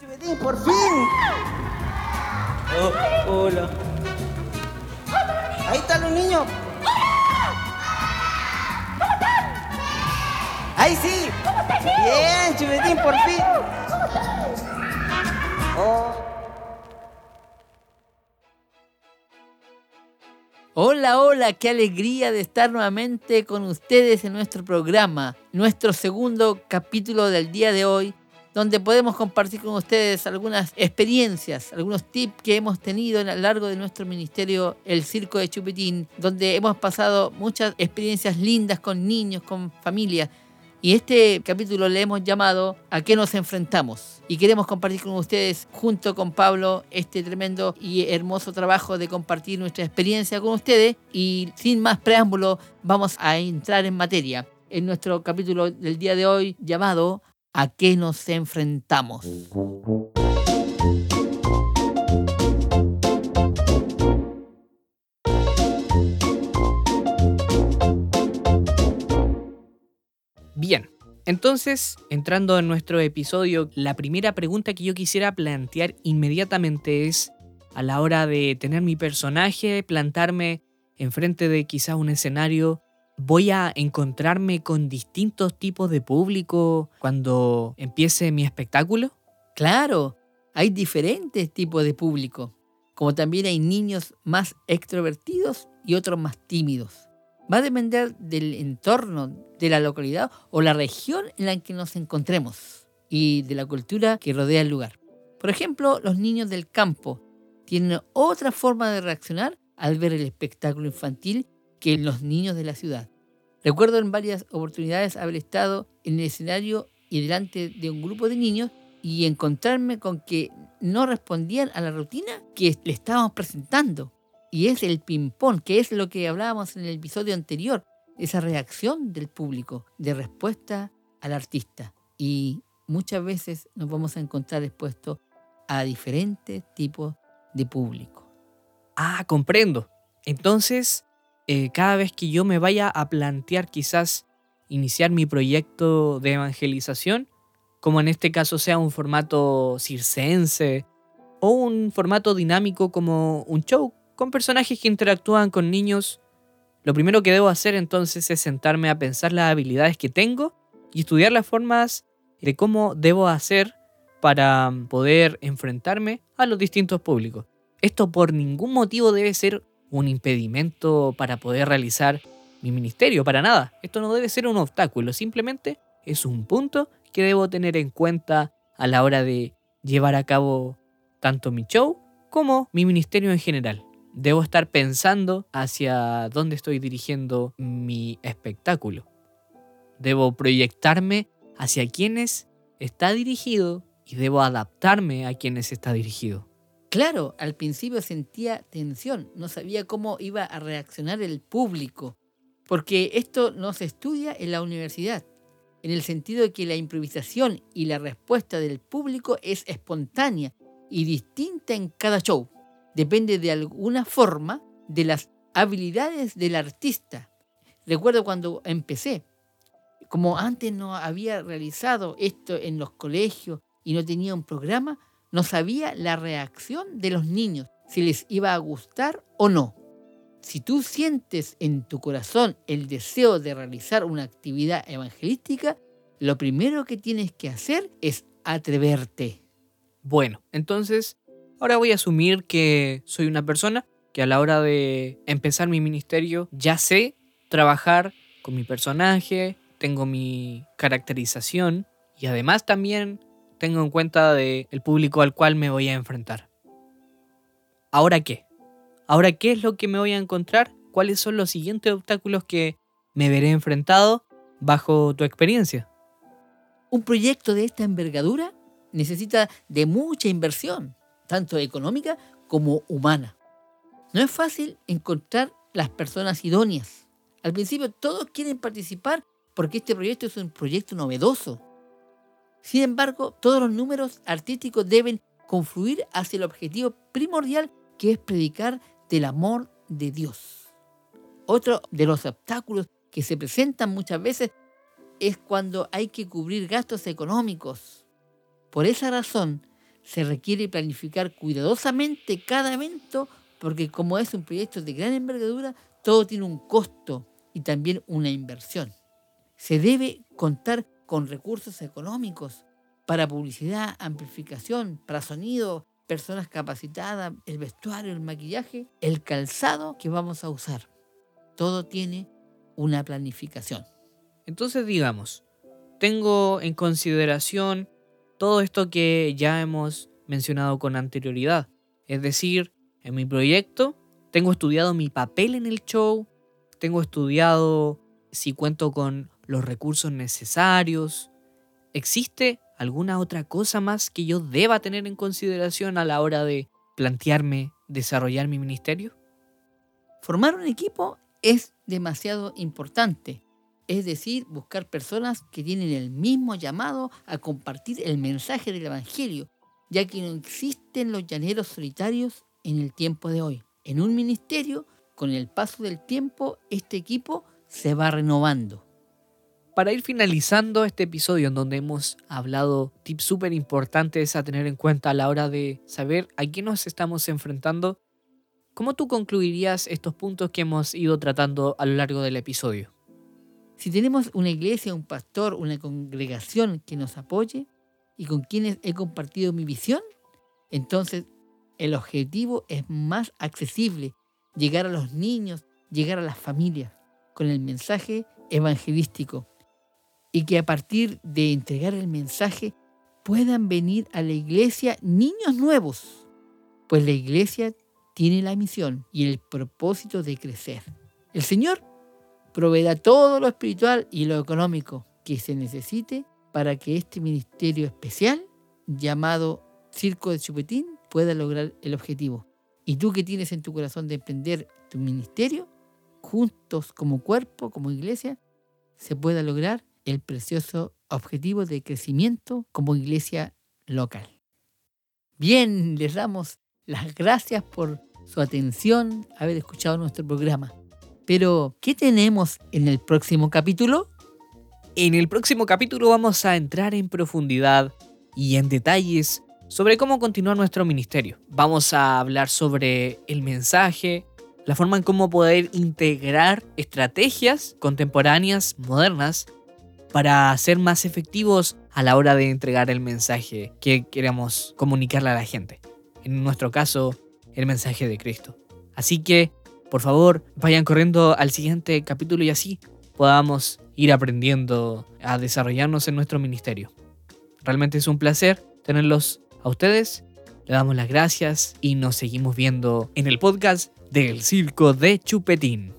Chupetín, por fin. Oh, hola. Ahí están los niños. Ahí sí. Bien, Chupetín, por fin. Oh. Hola, hola, qué alegría de estar nuevamente con ustedes en nuestro programa, nuestro segundo capítulo del día de hoy, donde podemos compartir con ustedes algunas experiencias, algunos tips que hemos tenido a lo largo de nuestro ministerio, el Circo de Chupetín, donde hemos pasado muchas experiencias lindas con niños, con familias. Y este capítulo le hemos llamado ¿A qué nos enfrentamos? Y queremos compartir con ustedes, junto con Pablo, este tremendo y hermoso trabajo de compartir nuestra experiencia con ustedes. Y sin más preámbulo, vamos a entrar en materia en nuestro capítulo del día de hoy llamado ¿A qué nos enfrentamos? Bien, entonces, entrando en nuestro episodio, la primera pregunta que yo quisiera plantear inmediatamente es, a la hora de tener mi personaje, plantarme enfrente de quizás un escenario, ¿voy a encontrarme con distintos tipos de público cuando empiece mi espectáculo? Claro, hay diferentes tipos de público, como también hay niños más extrovertidos y otros más tímidos. Va a depender del entorno, de la localidad o la región en la que nos encontremos y de la cultura que rodea el lugar. Por ejemplo, los niños del campo tienen otra forma de reaccionar al ver el espectáculo infantil que los niños de la ciudad. Recuerdo en varias oportunidades haber estado en el escenario y delante de un grupo de niños y encontrarme con que no respondían a la rutina que le estábamos presentando. Y es el ping-pong, que es lo que hablábamos en el episodio anterior, esa reacción del público de respuesta al artista. Y muchas veces nos vamos a encontrar expuestos a diferentes tipos de público. Ah, comprendo. Entonces, eh, cada vez que yo me vaya a plantear quizás iniciar mi proyecto de evangelización, como en este caso sea un formato circense o un formato dinámico como un show con personajes que interactúan con niños, lo primero que debo hacer entonces es sentarme a pensar las habilidades que tengo y estudiar las formas de cómo debo hacer para poder enfrentarme a los distintos públicos. Esto por ningún motivo debe ser un impedimento para poder realizar mi ministerio, para nada. Esto no debe ser un obstáculo, simplemente es un punto que debo tener en cuenta a la hora de llevar a cabo tanto mi show como mi ministerio en general debo estar pensando hacia dónde estoy dirigiendo mi espectáculo. Debo proyectarme hacia quienes está dirigido y debo adaptarme a quienes está dirigido. Claro, al principio sentía tensión, no sabía cómo iba a reaccionar el público, porque esto no se estudia en la universidad, en el sentido de que la improvisación y la respuesta del público es espontánea y distinta en cada show depende de alguna forma de las habilidades del artista. Recuerdo cuando empecé, como antes no había realizado esto en los colegios y no tenía un programa, no sabía la reacción de los niños, si les iba a gustar o no. Si tú sientes en tu corazón el deseo de realizar una actividad evangelística, lo primero que tienes que hacer es atreverte. Bueno, entonces Ahora voy a asumir que soy una persona que a la hora de empezar mi ministerio ya sé trabajar con mi personaje, tengo mi caracterización y además también tengo en cuenta de el público al cual me voy a enfrentar. ¿Ahora qué? ¿Ahora qué es lo que me voy a encontrar? ¿Cuáles son los siguientes obstáculos que me veré enfrentado bajo tu experiencia? Un proyecto de esta envergadura necesita de mucha inversión tanto económica como humana. No es fácil encontrar las personas idóneas. Al principio todos quieren participar porque este proyecto es un proyecto novedoso. Sin embargo, todos los números artísticos deben confluir hacia el objetivo primordial que es predicar del amor de Dios. Otro de los obstáculos que se presentan muchas veces es cuando hay que cubrir gastos económicos. Por esa razón, se requiere planificar cuidadosamente cada evento porque como es un proyecto de gran envergadura, todo tiene un costo y también una inversión. Se debe contar con recursos económicos para publicidad, amplificación, para sonido, personas capacitadas, el vestuario, el maquillaje, el calzado que vamos a usar. Todo tiene una planificación. Entonces digamos, tengo en consideración todo esto que ya hemos mencionado con anterioridad. Es decir, en mi proyecto tengo estudiado mi papel en el show, tengo estudiado si cuento con los recursos necesarios. ¿Existe alguna otra cosa más que yo deba tener en consideración a la hora de plantearme desarrollar mi ministerio? Formar un equipo es demasiado importante. Es decir, buscar personas que tienen el mismo llamado a compartir el mensaje del Evangelio, ya que no existen los llaneros solitarios en el tiempo de hoy. En un ministerio, con el paso del tiempo, este equipo se va renovando. Para ir finalizando este episodio en donde hemos hablado tips súper importantes a tener en cuenta a la hora de saber a qué nos estamos enfrentando, ¿cómo tú concluirías estos puntos que hemos ido tratando a lo largo del episodio? Si tenemos una iglesia, un pastor, una congregación que nos apoye y con quienes he compartido mi visión, entonces el objetivo es más accesible, llegar a los niños, llegar a las familias con el mensaje evangelístico y que a partir de entregar el mensaje puedan venir a la iglesia niños nuevos, pues la iglesia tiene la misión y el propósito de crecer. El Señor proveerá todo lo espiritual y lo económico que se necesite para que este ministerio especial llamado Circo de Chupetín pueda lograr el objetivo. Y tú que tienes en tu corazón de emprender tu ministerio, juntos como cuerpo, como iglesia, se pueda lograr el precioso objetivo de crecimiento como iglesia local. Bien, les damos las gracias por su atención, haber escuchado nuestro programa. Pero, ¿qué tenemos en el próximo capítulo? En el próximo capítulo vamos a entrar en profundidad y en detalles sobre cómo continuar nuestro ministerio. Vamos a hablar sobre el mensaje, la forma en cómo poder integrar estrategias contemporáneas, modernas, para ser más efectivos a la hora de entregar el mensaje que queremos comunicarle a la gente. En nuestro caso, el mensaje de Cristo. Así que, por favor, vayan corriendo al siguiente capítulo y así podamos ir aprendiendo a desarrollarnos en nuestro ministerio. Realmente es un placer tenerlos a ustedes. Le damos las gracias y nos seguimos viendo en el podcast del Circo de Chupetín.